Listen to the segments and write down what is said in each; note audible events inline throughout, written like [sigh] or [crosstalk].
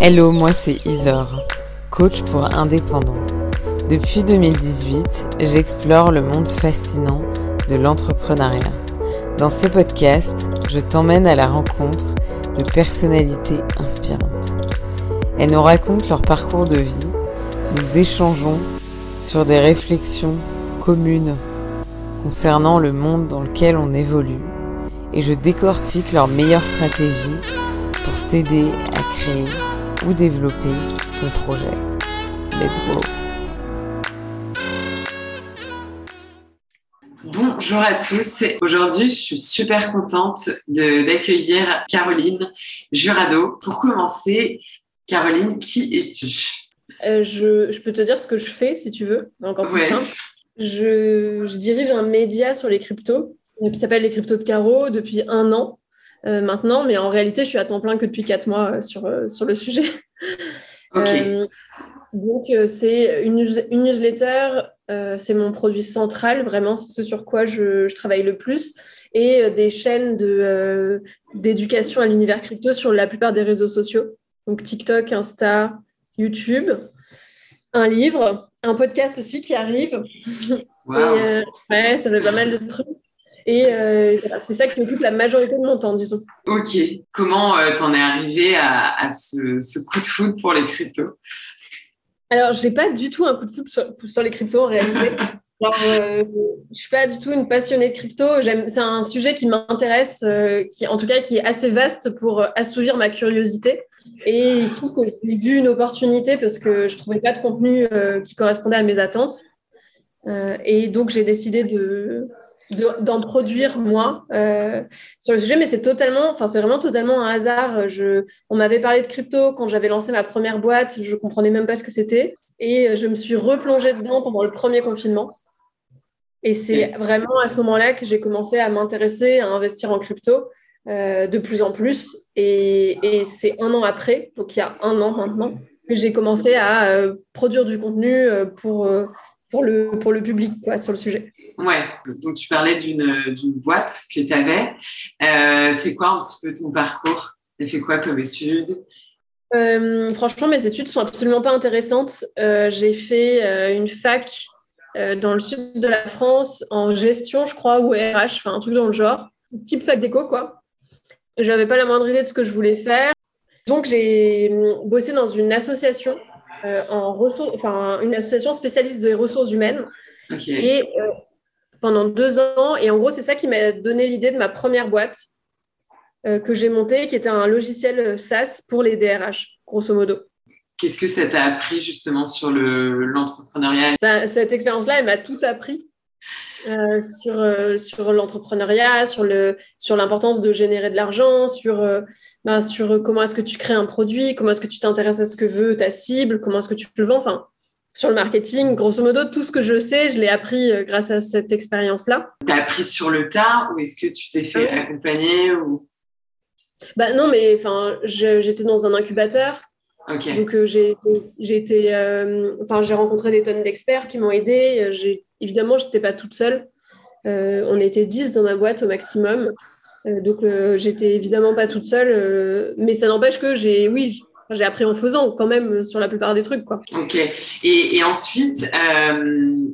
Hello, moi c'est Isor, coach pour indépendants. Depuis 2018, j'explore le monde fascinant de l'entrepreneuriat. Dans ce podcast, je t'emmène à la rencontre de personnalités inspirantes. Elles nous racontent leur parcours de vie, nous échangeons sur des réflexions communes concernant le monde dans lequel on évolue et je décortique leurs meilleures stratégies t'aider à créer ou développer ton projet. Let's go! Bonjour à tous. Aujourd'hui, je suis super contente d'accueillir Caroline Jurado. Pour commencer, Caroline, qui es-tu? Euh, je, peux te dire ce que je fais si tu veux, encore plus simple. Je, je, dirige un média sur les cryptos qui s'appelle Les Cryptos de Caro depuis un an. Euh, maintenant, mais en réalité, je suis à temps plein que depuis quatre mois euh, sur, euh, sur le sujet. donc, c'est une, une, newsletter, c'est mon produit central, vraiment, c'est ce sur quoi je, je, travaille le plus, et des chaînes de, d'éducation à l'univers crypto sur la plupart des réseaux sociaux, donc TikTok, Insta, YouTube, un livre, un podcast aussi qui arrive. ouais, ça fait pas mal de trucs. Et euh, c'est ça qui occupe la majorité de mon temps, disons. Ok. Comment euh, t'en es arrivé à, ce, coup de foot pour les cryptos? Alors, j'ai pas du tout un coup de foot sur, les cryptos en réalité. [laughs] Alors, euh, je suis pas du tout une passionnée de crypto. C'est un sujet qui m'intéresse, euh, qui en tout cas qui est assez vaste pour assouvir ma curiosité. Et il se trouve que j'ai vu une opportunité parce que je trouvais pas de contenu qui correspondait à mes attentes. et donc j'ai décidé de, d'en produire moi euh, sur le sujet, mais c'est totalement, enfin c'est vraiment totalement un hasard. Je, on m'avait parlé de crypto quand j'avais lancé ma première boîte, je comprenais même pas ce que c'était, et je me suis replongée dedans pendant le premier confinement. Et c'est vraiment à ce moment-là que j'ai commencé à m'intéresser à investir en crypto euh, de plus en plus. Et, et c'est un an après, donc il y a un an maintenant, que j'ai commencé à euh, produire du contenu pour pour le, pour le public quoi, sur le sujet. Ouais, donc tu parlais d'une boîte que tu avais. Euh, c'est quoi un petit peu ton parcours? Tu as fait quoi comme études? Euh, Franchement, mes études sont absolument pas intéressantes. Euh, j'ai fait une fac dans le sud de la France en gestion, je crois, ou RH, enfin un truc dans le genre, type fac d'éco, quoi. Je n'avais pas la moindre idée de ce que je voulais faire. Donc, j'ai bossé dans une association en ressources, enfin, une association spécialiste des ressources humaines. Et euh, pendant deux ans, et en gros, c'est ça qui m'a donné l'idée de ma première boîte euh, que j'ai montée, qui était un logiciel SaaS pour les DRH, grosso modo. Qu'est-ce que ça t'a appris justement sur l'entrepreneuriat? Cette expérience-là, elle m'a tout appris. Euh, sur, euh, sur l'entrepreneuriat, sur, le, sur l'importance de générer de l'argent, sur, euh, ben, sur comment est-ce que tu crées un produit, comment est-ce que tu t'intéresses à ce que veut ta cible, comment est-ce que tu le vends, enfin, sur le marketing, grosso modo, tout ce que je sais, je l'ai appris grâce à cette expérience-là. Tu as appris sur le tas ou est-ce que tu t'es fait accompagner ou... bah, Non, mais enfin, j'étais dans un incubateur. Donc j'ai, j'ai été, enfin j'ai rencontré des tonnes d'experts qui m'ont aidé. J'ai Évidemment, je n'étais pas toute seule. Euh, on était 10 dans ma boîte au maximum. Euh, donc, euh, j'étais évidemment pas toute seule. mais ça n'empêche que j'ai, oui, j'ai appris en faisant quand même sur la plupart des trucs. Quoi. Ok. Et, ensuite,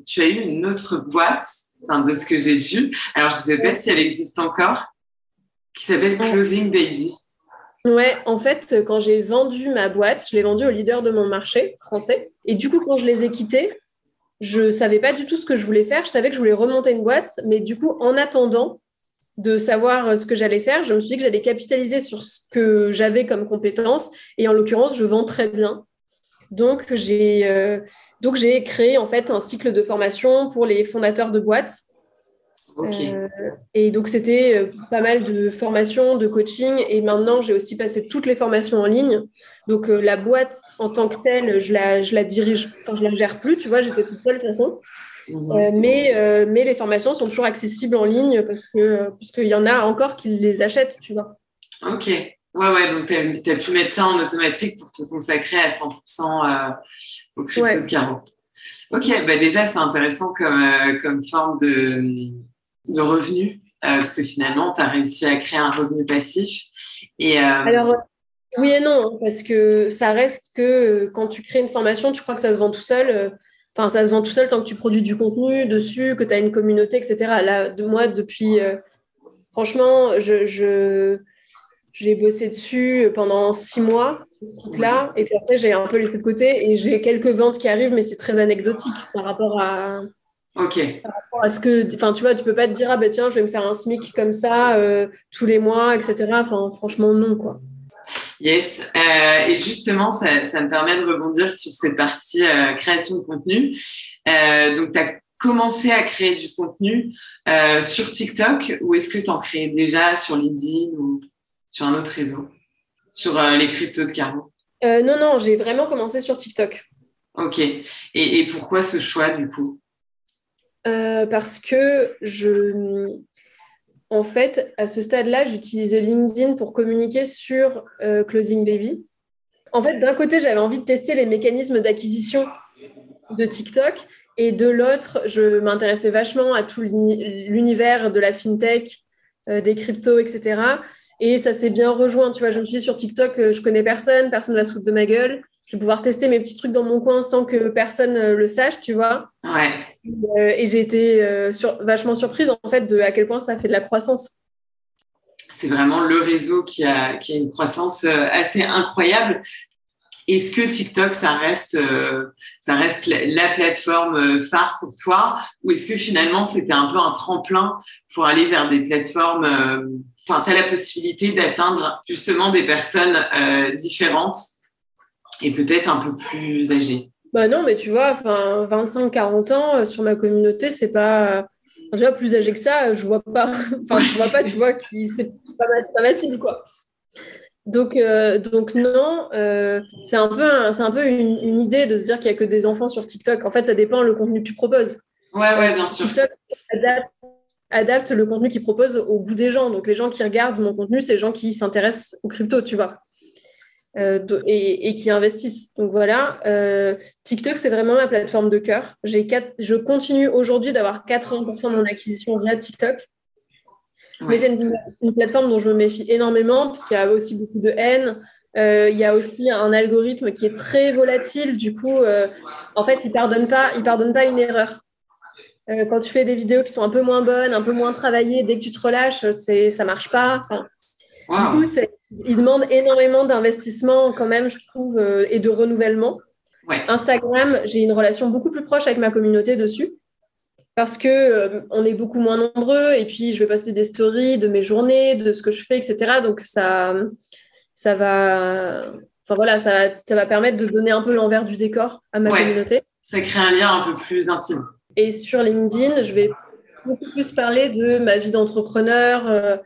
tu as eu une autre boîte, de ce que j'ai vu. Alors, je ne sais pas si elle existe encore, qui s'appelle Closing Baby. Ouais, en fait, quand j'ai vendu ma boîte, je l'ai vendue au leader de mon marché français. Et du coup, quand je les ai quittés, je savais pas du tout ce que je voulais faire. Je savais que je voulais remonter une boîte, mais du coup, en attendant de savoir euh, ce que j'allais faire, je me suis dit que j'allais capitaliser sur ce que j'avais comme compétence. Et en l'occurrence, je vends très bien. Donc, j'ai euh, donc j'ai créé en fait un cycle de formation pour les fondateurs de boîtes. Euh, et donc, c'était pas mal de formations, de coaching. Et maintenant, j'ai aussi passé toutes les formations en ligne. Donc euh, la boîte en tant que telle, je la, je la dirige, enfin je la gère plus, tu vois, j'étais toute seule de toute façon. Euh, mais, euh, mais les formations sont toujours accessibles en ligne parce qu'il y en a encore qui les achètent, tu vois. Ok. Ouais, ouais, donc tu as, pu mettre ça en automatique pour te consacrer à 100% au crypto de Caro. Ok, bah déjà, c'est intéressant comme, comme forme de, de revenu, parce que finalement, tu as réussi à créer un revenu passif. Et, Alors, Oui et non, parce que ça reste que quand tu crées une formation, tu crois que ça se vend tout seul. Enfin, ça se vend tout seul tant que tu produis du contenu dessus, que tu as une communauté, etc. Là, de moi, depuis. franchement, je, j'ai bossé dessus pendant six mois, ce truc-là. Et puis après, j'ai un peu laissé de côté et j'ai quelques ventes qui arrivent, mais c'est très anecdotique par rapport à. Ok. Par rapport à ce que. Enfin, tu vois, tu peux pas te dire, ah ben tiens, je vais me faire un SMIC comme ça euh, tous les mois, etc. Enfin, franchement, non, quoi. Yes. Euh, et justement, ça, ça, me permet de rebondir sur cette partie euh, création de contenu. donc, tu as commencé à créer du contenu sur TikTok ou est-ce que tu en crées déjà sur LinkedIn ou sur un autre réseau? Sur les cryptos de Caro? Non, non, j'ai vraiment commencé sur TikTok. Ok. Et, pourquoi ce choix du coup? Euh, Parce que je. En fait, à ce stade-là, j'utilisais LinkedIn pour communiquer sur Closing Baby. En fait, d'un côté, j'avais envie de tester les mécanismes d'acquisition de TikTok. Et de l'autre, je m'intéressais vachement à tout l'univers de la fintech, des cryptos, etc. Et ça s'est bien rejoint. Tu vois, je me suis dit sur TikTok, euh, je connais personne, personne ne va se de ma gueule. Je vais pouvoir tester mes petits trucs dans mon coin sans que personne euh, le sache, tu vois. Ouais. Euh, et j'ai été vachement surprise en fait de à quel point ça fait de la croissance. C'est vraiment le réseau qui a, qui a une croissance assez incroyable. Est-ce que TikTok, ça reste, ça reste la, plateforme phare pour toi? Ou est-ce que finalement c'était un peu un tremplin pour aller vers des plateformes enfin, tu as la possibilité d'atteindre justement des personnes euh, différentes? Et peut-être un peu plus âgées. Bah non, mais tu vois, enfin, 25-40 ans euh, sur ma communauté, c'est pas. tu vois, plus âgé que ça, je vois pas. [laughs] Enfin, je vois pas, tu vois, qui c'est pas, pas facile, quoi. Donc, euh, donc non, c'est un peu, c'est un peu une, idée de se dire qu'il n'y a que des enfants sur TikTok. En fait, ça dépend le contenu que tu proposes. Ouais, ouais, bien sûr. TikTok adapte le contenu qu'il propose au goût des gens. Donc, les gens qui regardent mon contenu, c'est les gens qui s'intéressent aux crypto, tu vois, euh, et, qui investissent. Donc, voilà. Euh, TikTok, c'est vraiment ma plateforme de cœur. Je continue aujourd'hui d'avoir 80% de mon acquisition via TikTok. Mais c'est une, plateforme dont je me méfie énormément, parce qu'il y a aussi beaucoup de haine. Euh, il y a aussi un algorithme qui est très volatile. Du coup, en fait, il ne pardonne, pas, il pardonne pas une erreur. Quand tu fais des vidéos qui sont un peu moins bonnes, un peu moins travaillées, dès que tu te relâches, c'est, ça marche pas. Du coup, il demande énormément d'investissement quand même, je trouve, euh, et de renouvellement. Instagram, j'ai une relation beaucoup plus proche avec ma communauté dessus parce que euh, on est beaucoup moins nombreux et puis je vais poster des stories de mes journées, de ce que je fais, etc. Donc ça, ça va, enfin voilà, ça, ça va permettre de donner un peu l'envers du décor à ma communauté. Ça crée un lien un peu plus intime. Et sur LinkedIn, je vais beaucoup plus parler de ma vie d'entrepreneur. Euh,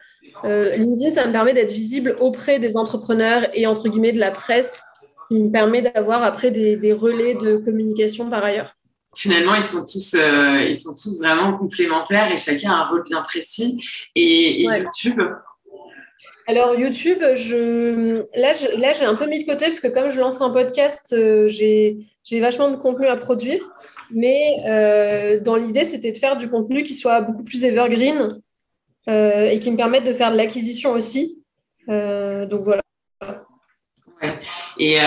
euh, LinkedIn, ça me permet d'être visible auprès des entrepreneurs et entre guillemets de la presse, qui me permet d'avoir après des, relais de communication par ailleurs. Finalement, ils sont tous, euh, ils sont tous vraiment complémentaires et chacun a un rôle bien précis. Et, YouTube, alors YouTube, je... là, j'ai un peu mis de côté parce que comme je lance un podcast, j'ai vachement de contenu à produire. Mais euh, dans l'idée, c'était de faire du contenu qui soit beaucoup plus evergreen euh, et qui me permette de faire de l'acquisition aussi. Euh, donc voilà. Et,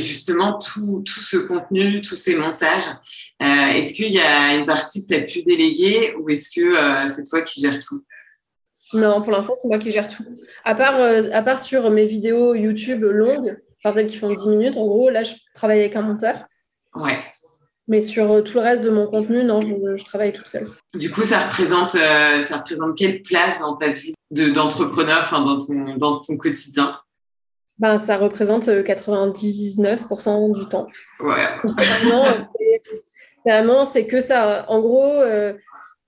justement, tout, tout, ce contenu, tous ces montages, est-ce qu'il y a une partie que tu as pu déléguer ou est-ce que c'est toi qui gères tout? Non, pour l'instant, c'est moi qui gère tout. À part, à part sur mes vidéos YouTube longues, enfin celles qui font 10 minutes, en gros, là, je travaille avec un monteur. Ouais. Mais sur euh, tout le reste de mon contenu, non, je, travaille toute seule. Du coup, ça représente, euh, ça représente quelle place dans ta vie d'entrepreneur, dans, ton, dans ton quotidien? Ben, Ça représente 99% euh, du temps. Ouais. Vraiment, c'est que ça. En gros,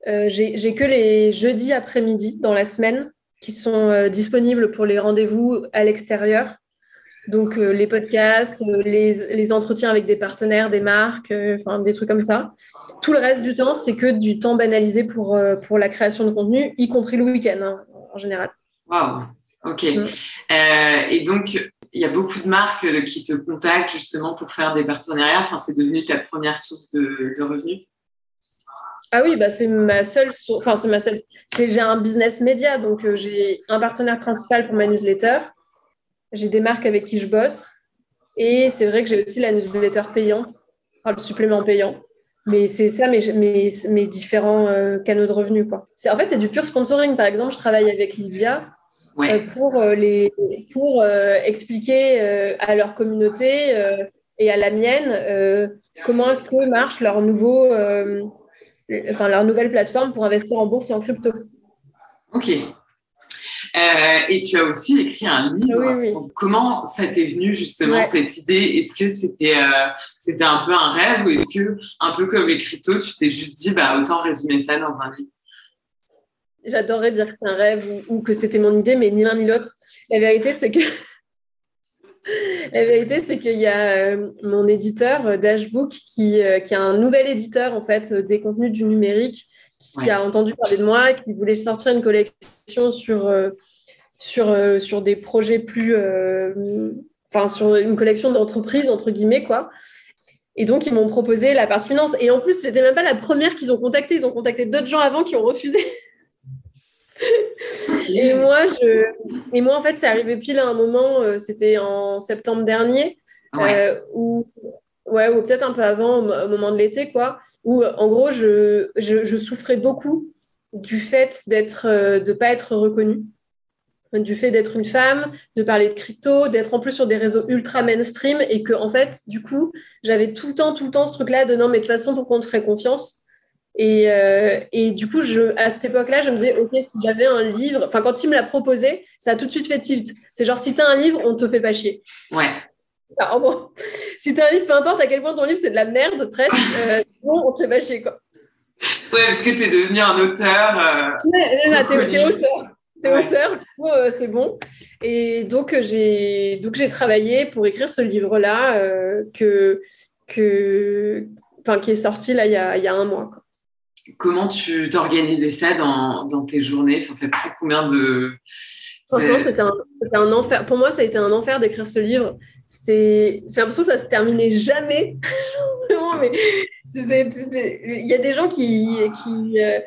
j'ai que les jeudis après-midi dans la semaine qui sont disponibles pour les rendez-vous à l'extérieur. Donc, euh, les podcasts, euh, les, entretiens avec des partenaires, des marques, euh, enfin, des trucs comme ça. Tout le reste du temps, c'est que du temps banalisé pour, pour la création de contenu, y compris le week-end hein, en général. Waouh, ok. Mm. et donc, il y a beaucoup de marques qui te contactent justement pour faire des partenariats. Enfin, c'est devenu ta première source de, revenus ah oui, bah c'est ma seule, enfin c'est ma seule. j'ai un business média, donc j'ai un partenaire principal pour ma newsletter j'ai des marques avec qui je bosse. Et c'est vrai que j'ai aussi la newsletter payante, enfin, le supplément payant. Mais c'est ça mes, mes, mes différents euh, canaux de revenus. Quoi. En fait, c'est du pur sponsoring. Par exemple, je travaille avec Lydia euh, pour, euh, les, pour expliquer à leur communauté et à la mienne comment est-ce que marche leur, nouveau, enfin, leur nouvelle plateforme pour investir en bourse et en crypto. Ok. Euh, et tu as aussi écrit un livre. Comment ça t'est venu justement cette idée? Est-ce que c'était euh, c'était un peu un rêve ou est-ce que un peu comme les cryptos, tu t'es juste dit bah autant résumer ça dans un livre? J'adorerais dire que c'est un rêve ou, que c'était mon idée, mais ni l'un ni l'autre. La vérité, c'est que [laughs] La vérité, c'est qu'il y a euh, mon éditeur Dashbook qui, qui a un nouvel éditeur en fait des contenus du numérique qui a entendu parler de moi, qui voulait sortir une collection sur, euh, sur, euh, sur des projets plus. Euh, enfin, sur une collection d'entreprises, entre guillemets, quoi. Et donc, ils m'ont proposé la partie finance. Et en plus, c'était même pas la première qu'ils ont contactée. Ils ont contacté d'autres gens avant qui ont refusé. et, moi, je... et moi, en fait, c'est arrivé pile à un moment, c'était en septembre dernier, où Ouais, ou peut-être un peu avant, au moment de l'été, quoi. Où, en gros, je, je, souffrais beaucoup du fait d'être, euh, de pas être reconnue, du fait d'être une femme, de parler de crypto, d'être en plus sur des réseaux ultra mainstream, et que, en fait, du coup, j'avais tout le temps, tout le temps ce truc-là de non, mais de toute façon, pour qu'on te ferait confiance? Et, euh, et, du coup, je, à cette époque-là, je me disais, OK, si j'avais un livre, enfin, quand il me l'a proposé, ça a tout de suite fait tilt. C'est genre, si tu as un livre, on te fait pas chier. Ouais. [laughs] Si tu as un livre, peu importe à quel point ton livre c'est de la merde, presque, [laughs] euh, bon, on te fait bâcher, quoi. Ouais, parce que tu es devenu un auteur. Euh, ouais, t'es auteur. T'es auteur, du coup, euh, c'est bon. Et donc, euh, j'ai donc j'ai travaillé pour écrire ce livre-là que, que, qui est sorti là il y a, y a un mois. Quoi. Comment tu t'organisais ça dans, dans, tes journées? Enfin, Ça prend combien de. Franchement, c'était un, un, enfer. Pour moi, ça a été un enfer d'écrire ce livre c'était j'ai l'impression que ça se terminait jamais. [laughs] Mais il y a des gens qui, qui euh,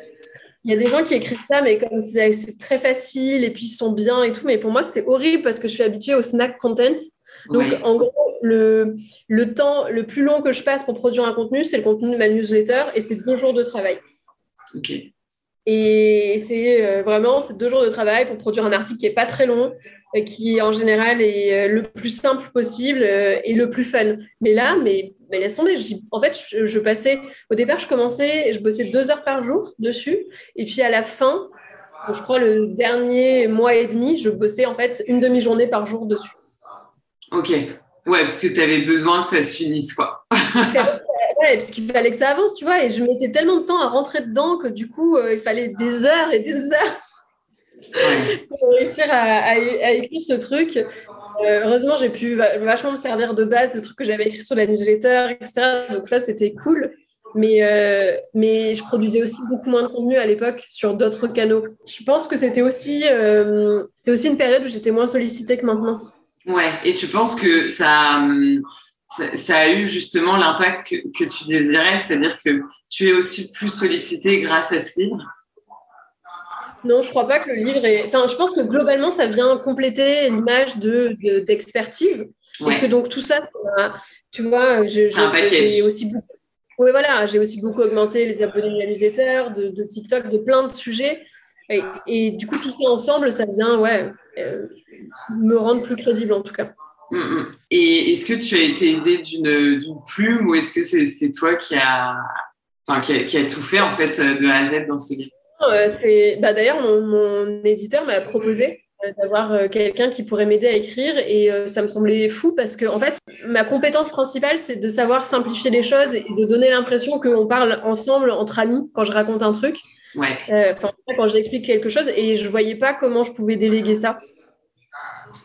il y a des gens qui écrivent ça mais comme c'est très facile et puis ils sont bien et tout. Mais pour moi c'était horrible parce que je suis habituée au snack content. Donc en gros le, le temps le plus long que je passe pour produire un contenu c'est le contenu de ma newsletter et c'est deux jours de travail. Ok et c'est euh, vraiment c'est deux jours de travail pour produire un article qui est pas très long euh, qui en général est euh, le plus simple possible et le plus fun. Mais là, mais, mais laisse tomber. Je en fait, je, passais, au départ, je commençais, je bossais deux heures par jour dessus. Et puis à la fin, je crois le dernier mois et demi, je bossais en fait une demi-journée par jour dessus. Ok. Ouais, parce que tu avais besoin que ça se finisse, quoi. Ouais, parce qu'il fallait que ça avance, tu vois. Et je mettais tellement de temps à rentrer dedans que du coup, il fallait des heures et des heures pour réussir à, écrire ce truc. Euh, heureusement, j'ai pu vachement me servir de base de trucs que j'avais écrits sur la newsletter, etc. Donc ça, c'était cool. Mais, euh, mais je produisais aussi beaucoup moins de contenu à l'époque sur d'autres canaux. Je pense que c'était aussi, euh, c'était aussi une période où j'étais moins sollicitée que maintenant. Ouais, et tu penses que ça, ça, a eu justement l'impact que, que tu désirais, c'est-à-dire que tu es aussi plus sollicité grâce à ce livre? Non, je crois pas que le livre est. Enfin, je pense que globalement, ça vient compléter l'image de, d'expertise. Et que donc tout ça, tu vois, j'ai aussi beaucoup. Oui, voilà, j'ai aussi beaucoup augmenté les abonnés de la newsletter, de, TikTok, de plein de sujets. Et, du coup, tout ça ensemble, ça vient, ouais, euh, me rendre plus crédible en tout cas. Mm, mm. Et est-ce que tu as été aidée d'une, plume ou est-ce que c'est, toi qui a, enfin, qui, a, qui a tout fait en fait de A à Z dans ce livre? C'est bah, D'ailleurs, mon, éditeur m'a proposé euh, d'avoir euh, quelqu'un qui pourrait m'aider à écrire et euh, ça me semblait fou parce que en fait ma compétence principale c'est de savoir simplifier les choses et de donner l'impression qu'on parle ensemble entre amis quand je raconte un truc ouais. quand j'explique quelque chose et je voyais pas comment je pouvais déléguer ça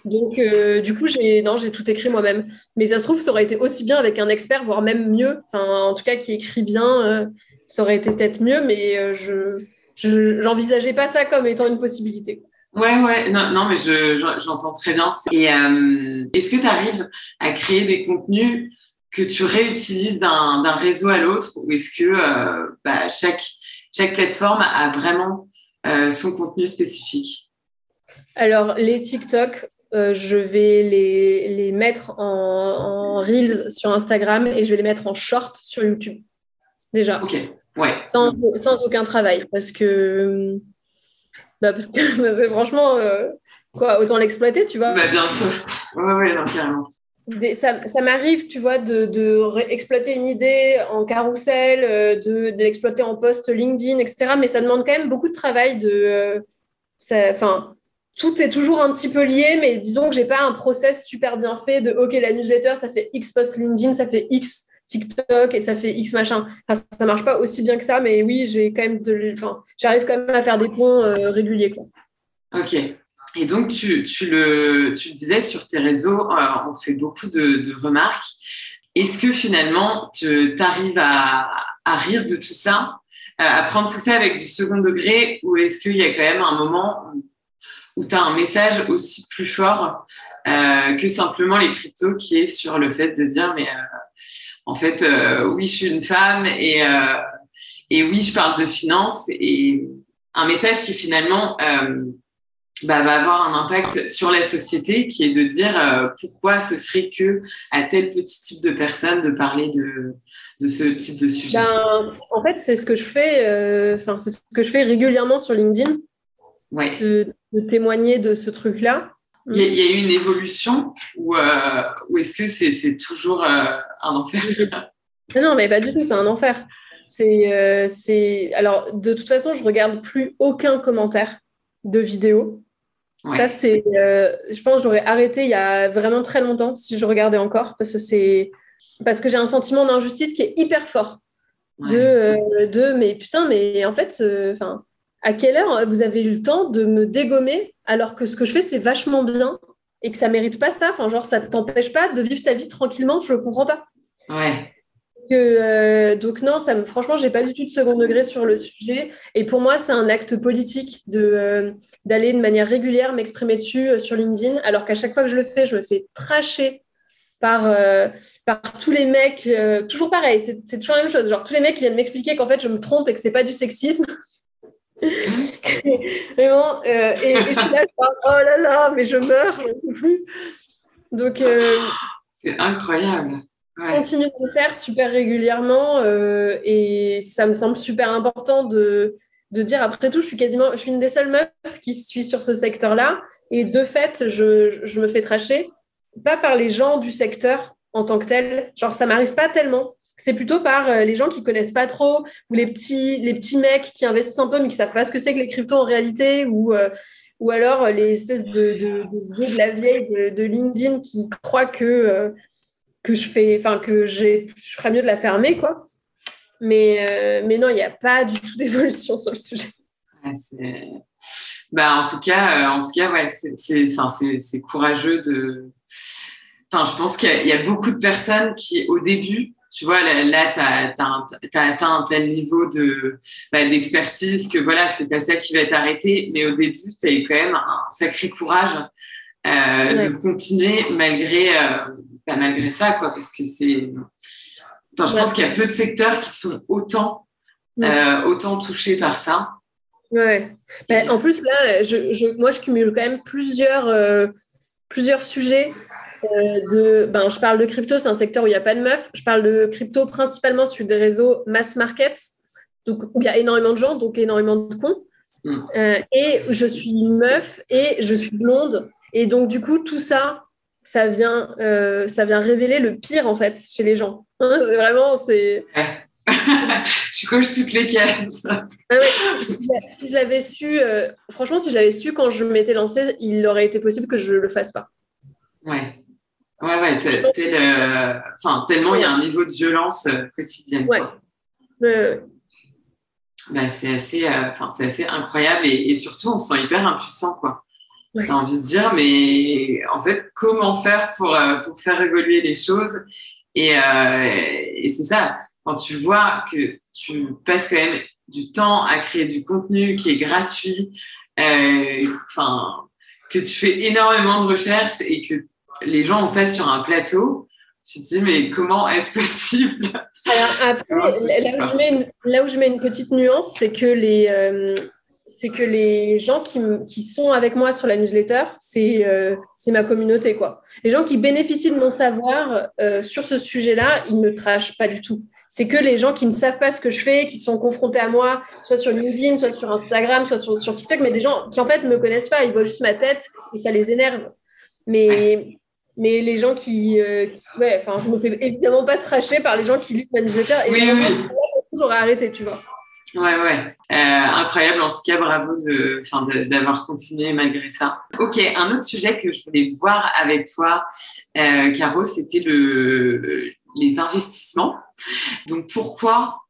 donc du coup j'ai non j'ai tout écrit moi-même. Mais ça se trouve ça aurait été aussi bien avec un expert voire même mieux. Enfin en tout cas qui écrit bien ça aurait été peut-être mieux mais je je n'envisageais pas ça comme étant une possibilité. Ouais, ouais, non, non mais j'entends très bien. Et euh, est-ce que tu arrives à créer des contenus que tu réutilises d'un réseau à l'autre? Ou est-ce que euh, bah, chaque, chaque plateforme a vraiment euh, son contenu spécifique? Alors, les TikTok, je vais les, les mettre en, Reels sur Instagram et je vais les mettre en short sur YouTube. Déjà. Ok, ouais. Sans, sans aucun travail. Parce que, bah parce que [laughs] franchement, quoi, autant l'exploiter, tu vois. Bah, bien sûr. Ouais, ouais, non, carrément ça, ça m'arrive, tu vois, de, de exploiter une idée en carrousel, euh, de, de l'exploiter en post LinkedIn, etc. Mais ça demande quand même beaucoup de travail. De, euh, enfin, tout est toujours un petit peu lié, mais disons que j'ai pas un process super bien fait de OK, la newsletter, ça fait X post LinkedIn, ça fait X TikTok et ça fait X machin. Enfin, ça marche pas aussi bien que ça, mais oui, j'ai quand même de, enfin, j'arrive quand même à faire des ponts euh, réguliers. Quoi. Ok. Et donc, tu, le, disais sur tes réseaux, euh, on te fait beaucoup de, remarques. Est-ce que finalement, tu arrives à, rire de tout ça, à prendre tout ça avec du second degré, ou est-ce qu'il y a quand même un moment tu as un message aussi plus fort euh, que simplement les cryptos qui est sur le fait de dire, mais en fait, oui, je suis une femme et, et oui, je parle de finance et un message qui finalement bah, va avoir un impact sur la société qui est de dire euh, pourquoi ce serait que à tel petit type de personne de parler de, de ce type de sujet. En fait, c'est ce que je fais, euh, c'est ce que je fais régulièrement sur LinkedIn, ouais. de, témoigner de ce truc-là. Il y, a, eu une évolution ou, euh, ou est-ce que c'est toujours un enfer? Non, mais pas du tout, c'est un enfer. C'est, c'est... Alors, de toute façon, je regarde plus aucun commentaire de vidéo. Ça, c'est, euh, je pense, j'aurais arrêté il y a vraiment très longtemps si je regardais encore, parce que c'est, parce que j'ai un sentiment d'injustice qui est hyper fort. De, euh, de, mais putain, mais en fait, euh, enfin, à quelle heure vous avez eu le temps de me dégommer alors que ce que je fais c'est vachement bien et que ça mérite pas ça? Enfin, genre, ça t'empêche pas de vivre ta vie tranquillement. Je comprends pas. Ouais. Euh, donc non, ça me, franchement, j'ai pas du tout de second degré sur le sujet. Et pour moi, c'est un acte politique de euh, d'aller de manière régulière m'exprimer dessus euh, sur LinkedIn, alors qu'à chaque fois que je le fais, je me fais tracher par par tous les mecs. toujours pareil, c'est toujours la même chose. Genre tous les mecs qui viennent m'expliquer qu'en fait je me trompe et que c'est pas du sexisme. [laughs] Vraiment. Et, je suis là, oh là là, mais je meurs, je plus. Donc. c'est incroyable. Continue de le faire super régulièrement euh, et ça me semble super important de, de, dire après tout, je suis quasiment, je suis une des seules meufs qui suis sur ce secteur-là et de fait, je, je, me fais tracher, pas par les gens du secteur en tant que tel, genre ça m'arrive pas tellement. C'est plutôt par euh, les gens qui connaissent pas trop ou les petits, les petits mecs qui investissent un peu mais qui savent pas ce que c'est que les cryptos en réalité ou, euh, ou alors les espèces de, de, de, la vieille de, LinkedIn qui croient que que je fais, enfin que je ferais mieux de la fermer, quoi. Mais, euh, mais non, il n'y a pas du tout [laughs] d'évolution sur le sujet. bah, en tout cas, euh, en tout cas, ouais, c'est, courageux de. Enfin, je pense qu'il y, a beaucoup de personnes qui, au début, tu vois, là, tu as, atteint un tel niveau de, bah, d'expertise que voilà, c'est pas ça qui va t'arrêter. Mais au début, tu as eu quand même un sacré courage euh, de continuer malgré, malgré ça, quoi, parce que c'est. Enfin, je pense qu'il y a peu de secteurs qui sont autant, euh, autant touchés par ça. Ouais. Ben, en plus, là, je, je, moi, je cumule quand même plusieurs, euh, plusieurs sujets. Euh, de, ben, je parle de crypto, c'est un secteur où il n'y a pas de meufs. Je parle de crypto principalement sur des réseaux mass market, donc, où il y a énormément de gens, donc énormément de cons. Mm. et je suis meuf et je suis blonde. Et donc, du coup, tout ça, ça vient, euh, ça vient révéler le pire en fait chez les gens. Hein, [laughs] c'est vraiment, c'est. [laughs] tu coches toutes les cases. Ah si, je l'avais su, euh, franchement, si je l'avais su quand je m'étais lancée, il aurait été possible que je le fasse pas. Ouais. Ouais, ouais, tellement il y a un niveau de violence euh, quotidienne. Ouais. Bah, c'est assez, c'est assez incroyable et, et, surtout on se sent hyper impuissant, quoi. J'ai envie de dire, mais en fait, comment faire pour, euh, pour faire évoluer les choses Et, euh, et c'est ça, quand tu vois que tu passes quand même du temps à créer du contenu qui est gratuit, euh, enfin, que tu fais énormément de recherches et que les gens ont ça sur un plateau, tu te dis, mais comment est-ce possible? Alors après, là, où je mets une, là où je mets une petite nuance, c'est que les, c'est que les gens qui, qui, sont avec moi sur la newsletter, c'est euh, ma communauté. quoi. Les gens qui bénéficient de mon savoir euh, sur ce sujet-là, ils ne me trashent pas du tout. C'est que les gens qui ne savent pas ce que je fais, qui sont confrontés à moi, soit sur LinkedIn, soit sur Instagram, soit sur, sur TikTok, mais des gens qui en fait ne me connaissent pas, ils voient juste ma tête et ça les énerve. Mais, mais les gens qui, euh, ouais, enfin, je me fais évidemment pas tracher par les gens qui lisent ma newsletter et oui, oui. j'aurais arrêté, tu vois. Ouais, ouais. Euh, incroyable. En tout cas, bravo d'avoir continué malgré ça. Ok, un autre sujet que je voulais voir avec toi, euh, Caro, c'était le, les investissements. Donc, pourquoi,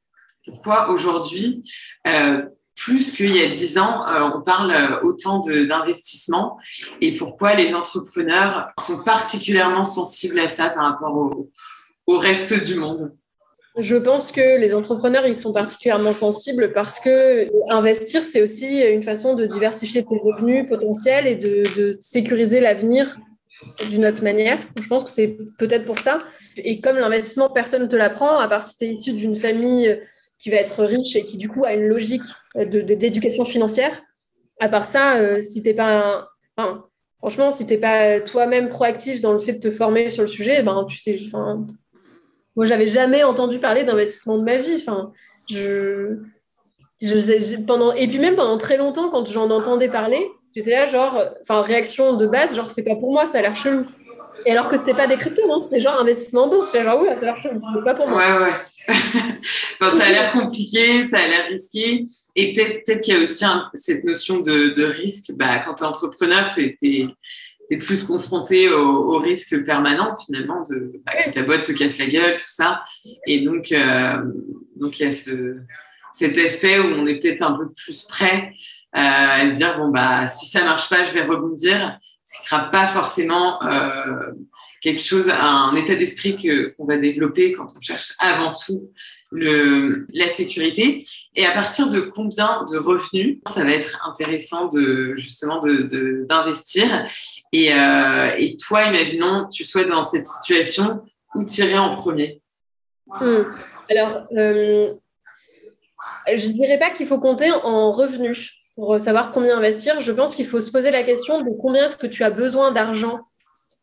pourquoi aujourd'hui, euh, plus qu'il y a dix ans, euh, on parle autant d'investissement et pourquoi les entrepreneurs sont particulièrement sensibles à ça par rapport au, reste du monde? Je pense que les entrepreneurs, ils sont particulièrement sensibles parce que investir, c'est aussi une façon de diversifier tes revenus potentiels et de, sécuriser l'avenir d'une autre manière. Je pense que c'est peut-être pour ça. Et comme l'investissement, personne ne te l'apprend, à part si tu es issu d'une famille qui va être riche et qui, du coup, a une logique d'éducation financière. À part ça, euh, si tu n'es pas franchement, si tu n'es pas toi-même proactif dans le fait de te former sur le sujet, ben, tu sais, enfin, moi, j'avais jamais entendu parler d'investissement de ma vie. Enfin, je, pendant, et puis même pendant très longtemps, quand j'en entendais parler, j'étais là, genre, enfin, réaction de base, genre, c'est pas pour moi, ça a l'air chelou. Et alors que c'était pas des cryptos, non, c'était genre investissement en bourse. C'était genre, oui, ça a l'air chelou, c'est pas pour moi. Ouais, ouais. [laughs] enfin, ça a l'air compliqué, ça a l'air risqué. Et peut-être qu'il y a aussi cette notion de, risque. Bah, quand tu es entrepreneur, tu es, plus confronté au, risque permanent finalement bah, que ta boîte se casse la gueule, tout ça. Et donc, euh, donc il y a ce, cet aspect où on est peut-être un peu plus prêt euh, à se dire bon bah si ça marche pas, je vais rebondir. Ce ne sera pas forcément euh, quelque chose, un état d'esprit qu'on va développer quand on cherche avant tout le, la sécurité. Et à partir de combien de revenus ça va être intéressant de justement d'investir de, et, euh, et, toi imaginons tu sois dans cette situation où tirer en premier? Hmm. alors euh, je dirais pas qu'il faut compter en revenus pour savoir combien investir. Je pense qu'il faut se poser la question de combien est-ce que tu as besoin d'argent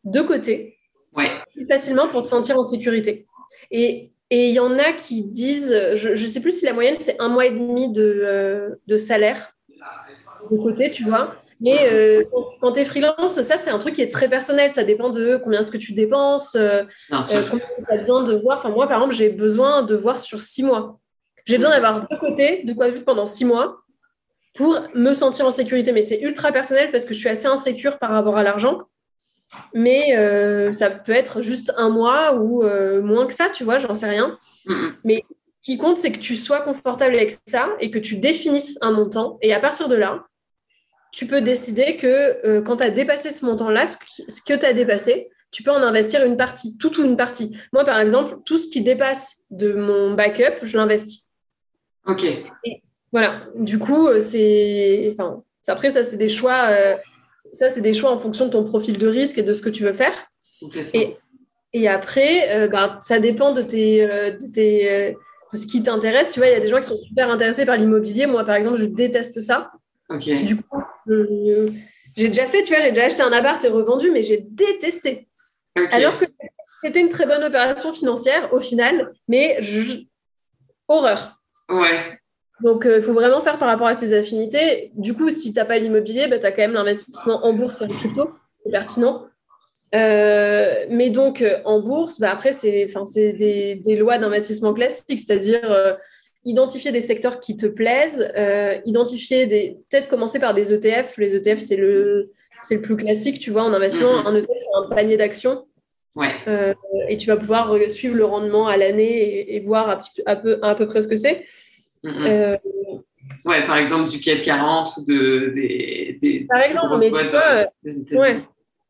de côté ouais. facilement pour te sentir en sécurité et et il y en a qui disent, je ne sais plus si la moyenne, c'est un mois et demi de, euh, de salaire de côté, tu vois. Mais euh, quand, tu es freelance, ça, c'est un truc qui est très personnel. Ça dépend de combien est-ce que tu dépenses, euh, combien tu as besoin de voir. Enfin, moi, par exemple, j'ai besoin de voir sur six mois. J'ai besoin d'avoir de côté de quoi vivre pendant six mois pour me sentir en sécurité. Mais c'est ultra personnel parce que je suis assez insécure par rapport à l'argent mais euh, ça peut être juste un mois ou euh, moins que ça, tu vois, j'en sais rien. Mais ce qui compte, c'est que tu sois confortable avec ça et que tu définisses un montant. Et à partir de là, tu peux décider que euh, quand tu as dépassé ce montant-là, ce, que tu as dépassé, tu peux en investir une partie, toute ou une partie. Moi, par exemple, tout ce qui dépasse de mon backup, je l'investis. OK. voilà. Du coup, c'est. Enfin, après, ça, c'est des choix ça, c'est des choix en fonction de ton profil de risque et de ce que tu veux faire. Et, et après, euh, bah, ça dépend de, tes, euh, de, tes, euh, ce qui t'intéresse. Tu vois, il y a des gens qui sont super intéressés par l'immobilier. Moi, par exemple, je déteste ça. Du coup, j'ai déjà fait, tu vois, j'ai déjà acheté un appart et revendu, mais j'ai détesté. Alors que c'était une très bonne opération financière au final, mais horreur. Ouais. Donc, il euh, faut vraiment faire par rapport à ses affinités. Du coup, si tu n'as pas l'immobilier, bah, tu as quand même l'investissement en bourse et en crypto, c'est pertinent. Euh, mais donc, euh, en bourse, bah, après, c'est des, des lois d'investissement classiques, c'est-à-dire identifier des secteurs qui te plaisent, identifier des. Peut-être commencer par des ETF. Les ETF, c'est le, le plus classique, tu vois, en investissement. Mm-hmm. Un ETF, c'est un panier d'actions. Ouais. et tu vas pouvoir suivre le rendement à l'année et, voir un, petit, peu, à peu près ce que c'est. Euh, ouais, par exemple du CAC 40 ou de, des, des, par exemple, mais toi, des ouais.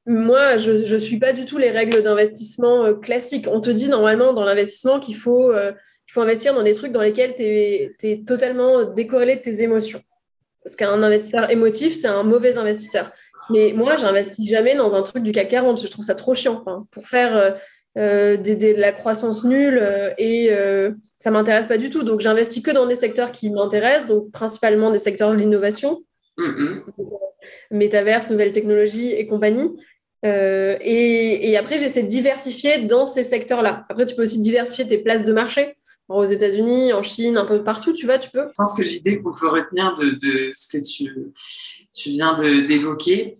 Moi, je ne suis pas du tout les règles d'investissement euh, classiques. On te dit normalement dans l'investissement qu'il faut, euh, faut investir dans des trucs dans lesquels tu es, totalement décorrélé de tes émotions. Parce qu'un investisseur émotif, c'est un mauvais investisseur. Mais moi, j'investis jamais dans un truc du CAC 40. Je trouve ça trop chiant. pour faire de la croissance nulle et ça m'intéresse pas du tout. Donc, j'investis que dans des secteurs qui m'intéressent, donc principalement des secteurs de l'innovation, mm métaverse, nouvelles technologies et compagnie. Euh, et, après, j'essaie de diversifier dans ces secteurs-là. Après, tu peux aussi diversifier tes places de marché. aux États-Unis, en Chine, un peu partout, tu vois, tu peux. Je pense que l'idée qu'on peut retenir de, de, ce que tu, tu viens d'évoquer,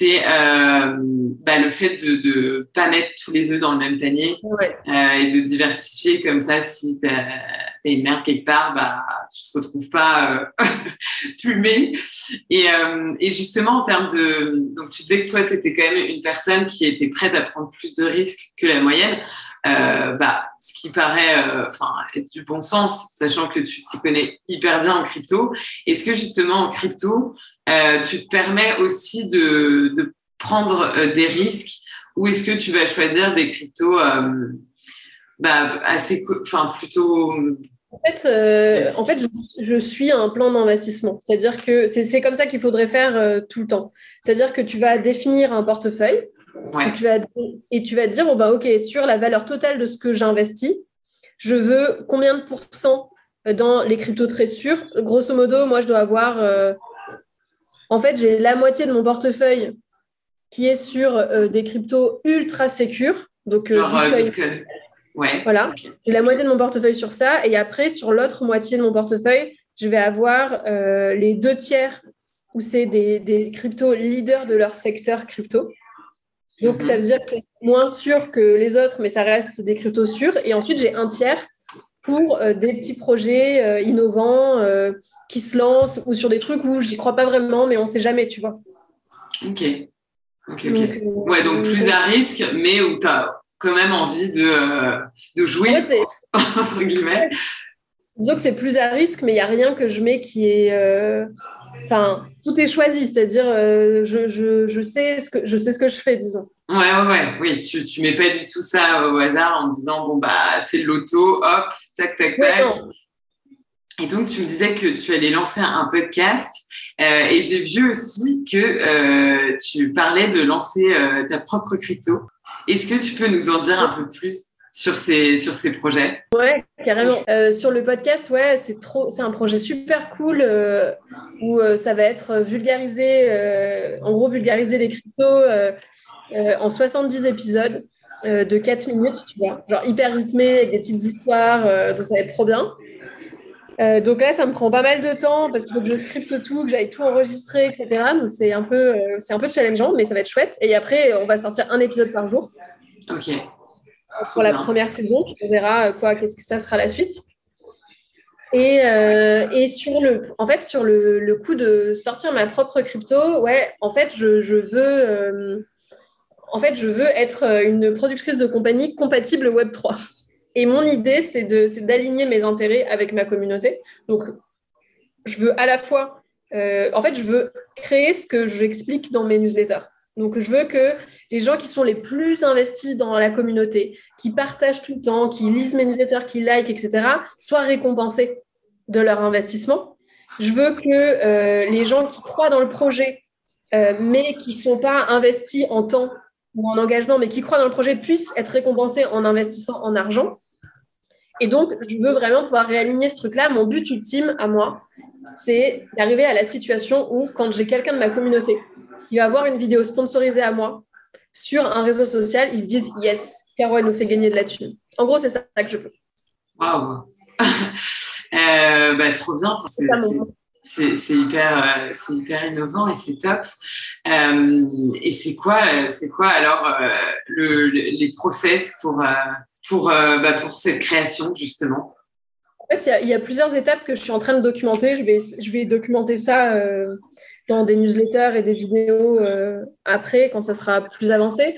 c'est euh, bah, le fait de ne pas mettre tous les œufs dans le même panier euh, et de diversifier comme ça. Si tu as, une merde quelque part, bah, tu ne te retrouves pas euh, [laughs] plumé. Et, et, justement, en termes de. Donc, tu disais que toi, tu étais quand même une personne qui était prête à prendre plus de risques que la moyenne. Bah, ce qui paraît enfin être du bon sens, sachant que tu t'y connais hyper bien en crypto. Est-ce que justement en crypto, euh, tu te permets aussi de, prendre euh, des risques ou est-ce que tu vas choisir des cryptos euh, bah, assez, enfin plutôt en fait, en fait je, suis un plan d'investissement. C'est-à-dire que c'est comme ça qu'il faudrait faire tout le temps. C'est-à-dire que tu vas définir un portefeuille et, tu vas, et tu vas te dire, bon, bah, OK, sur la valeur totale de ce que j'investis, je veux combien de pourcents dans les cryptos très sûrs? Grosso modo, moi, je dois avoir en fait, j'ai la moitié de mon portefeuille qui est sur euh, des cryptos ultra sécures. Donc, euh, euh, Bitcoin. Ouais. Voilà. J'ai la moitié de mon portefeuille sur ça. Et après, sur l'autre moitié de mon portefeuille, je vais avoir les deux tiers où c'est des, cryptos leaders de leur secteur crypto. Donc, ça veut dire que c'est moins sûr que les autres, mais ça reste des cryptos sûrs. Et ensuite, j'ai un tiers pour des petits projets innovants qui se lancent ou sur des trucs où j'y crois pas vraiment, mais on sait jamais, tu vois. Ok. Ok, ok. Donc, euh, ouais, donc plus à risque, mais où tu as quand même envie de, euh, de jouer, [laughs] entre guillemets. Disons que c'est plus à risque, mais il n'y a rien que je mets qui est. Euh, enfin, tout est choisi, c'est-à-dire je, je, je, sais ce que, je sais ce que je fais, disons. Ouais, ouais, ouais. Oui, tu, tu mets pas du tout ça au hasard en disant, bon, bah, c'est le loto, hop, tac, tac, tac. Et donc, tu me disais que tu allais lancer un podcast. Euh, et j'ai vu aussi que euh, tu parlais de lancer euh, ta propre crypto. Est-ce que tu peux nous en dire un peu plus? Sur ces, sur ces projets Ouais, carrément. sur le podcast, ouais, c'est trop, c'est un projet super cool où ça va être vulgarisé, en gros, vulgariser les cryptos en 70 épisodes de 4 minutes, tu vois, genre hyper rythmé avec des petites histoires, donc ça va être trop bien. Euh, donc là, ça me prend pas mal de temps parce qu'il faut que je scripte tout, que j'aille tout enregistrer, etc. Donc c'est un peu, euh, c'est un peu challengeant, mais ça va être chouette. Et après, on va sortir un épisode par jour. Ok. Pour la première saison, on verra euh, quoi, qu'est-ce que ça sera la suite. Et, et sur le, en fait, sur le, le, coup de sortir ma propre crypto, ouais, en fait, je, je veux, en fait, je veux être une productrice de compagnie compatible Web 3. Et mon idée, c'est d'aligner mes intérêts avec ma communauté. Donc, je veux à la fois, euh, en fait, je veux créer ce que j'explique dans mes newsletters. Donc, je veux que les gens qui sont les plus investis dans la communauté, qui partagent tout le temps, qui lisent mes newsletters, qui like, etc., soient récompensés de leur investissement. Je veux que euh, les gens qui croient dans le projet, euh, mais qui ne sont pas investis en temps ou en engagement, mais qui croient dans le projet, puissent être récompensés en investissant en argent. Et donc, je veux vraiment pouvoir réaligner ce truc-là. Mon but ultime à moi, c'est d'arriver à la situation où, quand j'ai quelqu'un de ma communauté qui va avoir une vidéo sponsorisée à moi sur un réseau social, ils se disent Yes, Caro, elle nous fait gagner de la thune. En gros, c'est ça que je veux. Waouh [laughs] euh, bah, Trop bien. C'est hyper, euh, hyper innovant et c'est top. Euh, et c'est quoi, c'est quoi alors le, les process pour pour, bah, pour cette création, justement? En fait, il y, a plusieurs étapes que je suis en train de documenter. Je vais, je vais documenter ça dans des newsletters et des vidéos euh, après, quand ça sera plus avancé.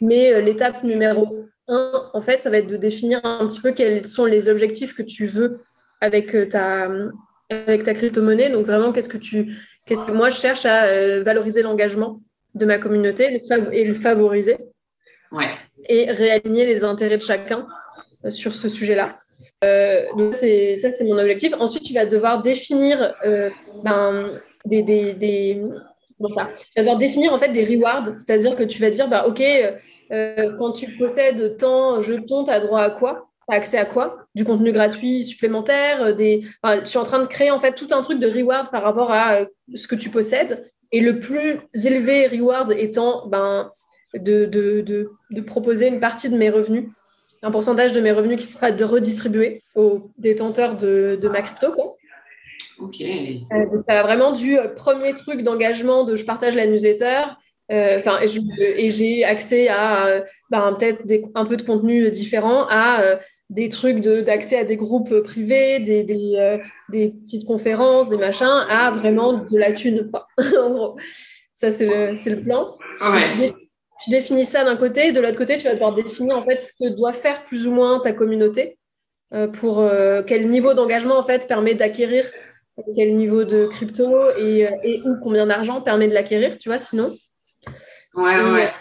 Mais l'étape numéro un, en fait, ça va être de définir un petit peu quels sont les objectifs que tu veux avec ta, avec ta crypto-monnaie. Donc, vraiment, qu'est-ce que tu. Qu'est-ce que moi, je cherche à valoriser l'engagement de ma communauté et le favoriser. Ouais et réaligner les intérêts de chacun euh, sur ce sujet-là. Euh, donc ça, c'est mon objectif. Ensuite, tu vas devoir définir euh, ben, des, des, définir en fait des rewards, c'est-à-dire que tu vas dire, bah, ok, quand tu possèdes tant jetons, tu as droit à quoi? Tu as accès à quoi? Du contenu gratuit supplémentaire des... je suis en train de créer en fait tout un truc de reward par rapport à ce que tu possèdes. Et le plus élevé reward étant ben, de, de, de, proposer une partie de mes revenus, un pourcentage de mes revenus qui sera de redistribuer aux détenteurs de, ma crypto. Ok. Euh, ça a vraiment du euh, premier truc d'engagement de je partage la newsletter. Euh, enfin, et j'ai accès à ben, peut-être un peu de contenu différent, à des trucs d'accès à des groupes privés, des, des, des, petites conférences, des machins, à vraiment de la thune. Quoi. [laughs] en gros, ça, c'est le, le, plan. Ouais tu définis ça d'un côté, de l'autre côté, tu vas devoir définir en fait ce que doit faire plus ou moins ta communauté pour quel niveau d'engagement en fait permet d'acquérir quel niveau de crypto et, euh, et ou combien d'argent permet de l'acquérir, tu vois, sinon. Ouais, et, ouais.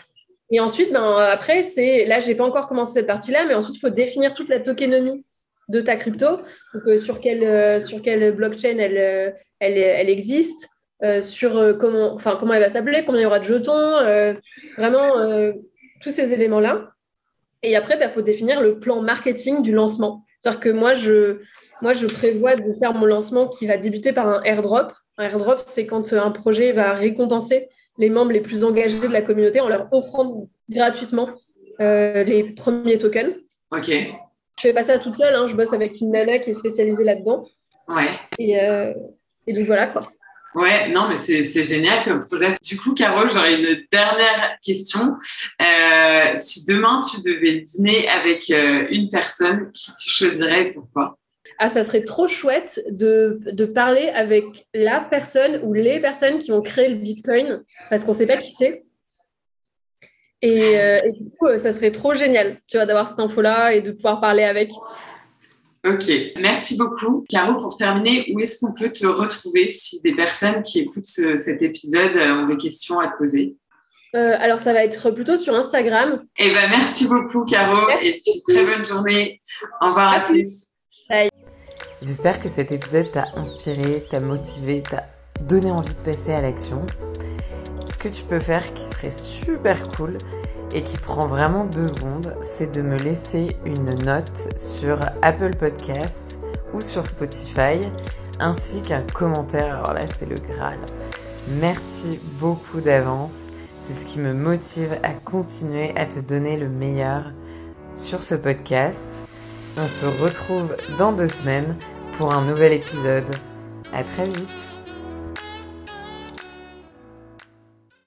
Et ensuite, ben, après, c'est là, j'ai pas encore commencé cette partie-là, mais ensuite, il faut définir toute la tokenomie de ta crypto, donc sur quelle, sur quelle blockchain elle, elle, elle existe, euh, sur euh, comment, enfin, comment elle va s'appeler, combien il y aura de jetons, euh, vraiment tous ces éléments-là. Et après, il bah, faut définir le plan marketing du lancement. C'est-à-dire que moi je, moi, je prévois de faire mon lancement qui va débuter par un airdrop. Un airdrop, c'est quand un projet va récompenser les membres les plus engagés de la communauté en leur offrant gratuitement les premiers tokens. Ok. Je fais pas ça toute seule, hein. je bosse avec une nana qui est spécialisée là-dedans. Ouais. Et, et donc voilà quoi. Ouais, non, mais c'est génial comme. Du coup, Carole, j'aurais une dernière question. Euh, si demain tu devais dîner avec euh, une personne, qui tu choisirais et pourquoi? Ah, ça serait trop chouette de, de, parler avec la personne ou les personnes qui ont créé le Bitcoin, parce qu'on ne sait pas qui c'est. Et, euh, et, du coup, ça serait trop génial, tu vois, d'avoir cette info-là et de pouvoir parler avec. Ok, merci beaucoup. Caro, pour terminer, où est-ce qu'on peut te retrouver si des personnes qui écoutent cet épisode euh, ont des questions à te poser? Euh, alors, ça va être plutôt sur Instagram. Eh ben, merci beaucoup, Caro, et puis très bonne journée. Au revoir à, tous. J'espère que cet épisode t'a inspiré, t'a motivé, t'a donné envie de passer à l'action. Ce que tu peux faire qui serait super cool, et qui prend vraiment deux secondes, c'est de me laisser une note sur Apple Podcast ou sur Spotify, ainsi qu'un commentaire. Alors là, c'est le Graal. Merci beaucoup d'avance. C'est ce qui me motive à continuer à te donner le meilleur sur ce podcast. On se retrouve dans deux semaines pour un nouvel épisode. À très vite